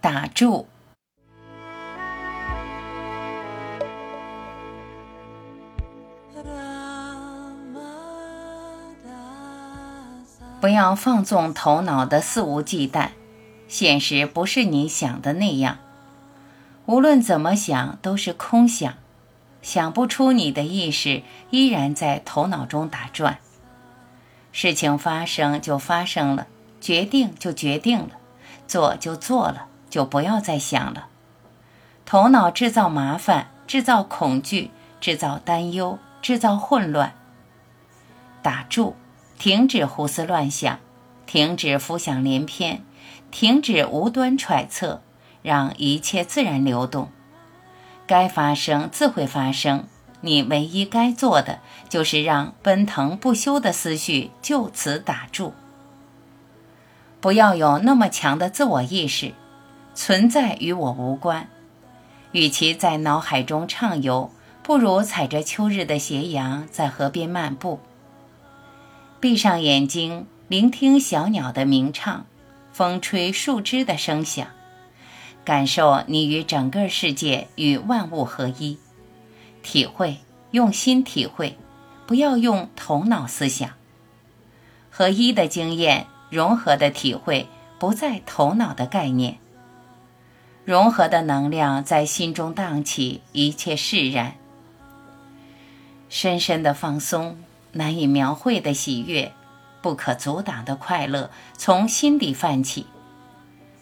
打住。不要放纵头脑的肆无忌惮，现实不是你想的那样。无论怎么想，都是空想，想不出你的意识依然在头脑中打转。事情发生就发生了，决定就决定了，做就做了，就不要再想了。头脑制造麻烦，制造恐惧，制造担忧，制造混乱。打住。停止胡思乱想，停止浮想联翩，停止无端揣测，让一切自然流动。该发生自会发生，你唯一该做的就是让奔腾不休的思绪就此打住。不要有那么强的自我意识，存在与我无关。与其在脑海中畅游，不如踩着秋日的斜阳在河边漫步。闭上眼睛，聆听小鸟的鸣唱，风吹树枝的声响，感受你与整个世界与万物合一，体会，用心体会，不要用头脑思想。合一的经验，融合的体会，不在头脑的概念。融合的能量在心中荡起，一切释然，深深的放松。难以描绘的喜悦，不可阻挡的快乐，从心底泛起。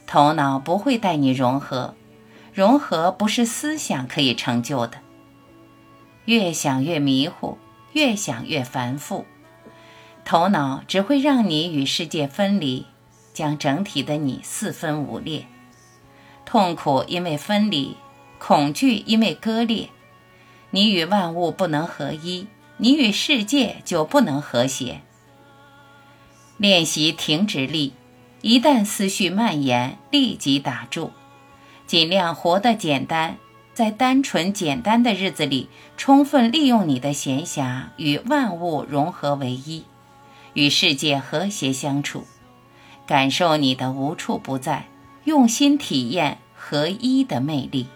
头脑不会带你融合，融合不是思想可以成就的。越想越迷糊，越想越繁复，头脑只会让你与世界分离，将整体的你四分五裂。痛苦因为分离，恐惧因为割裂，你与万物不能合一。你与世界就不能和谐。练习停止力，一旦思绪蔓延，立即打住。尽量活得简单，在单纯简单的日子里，充分利用你的闲暇，与万物融合为一，与世界和谐相处，感受你的无处不在，用心体验合一的魅力。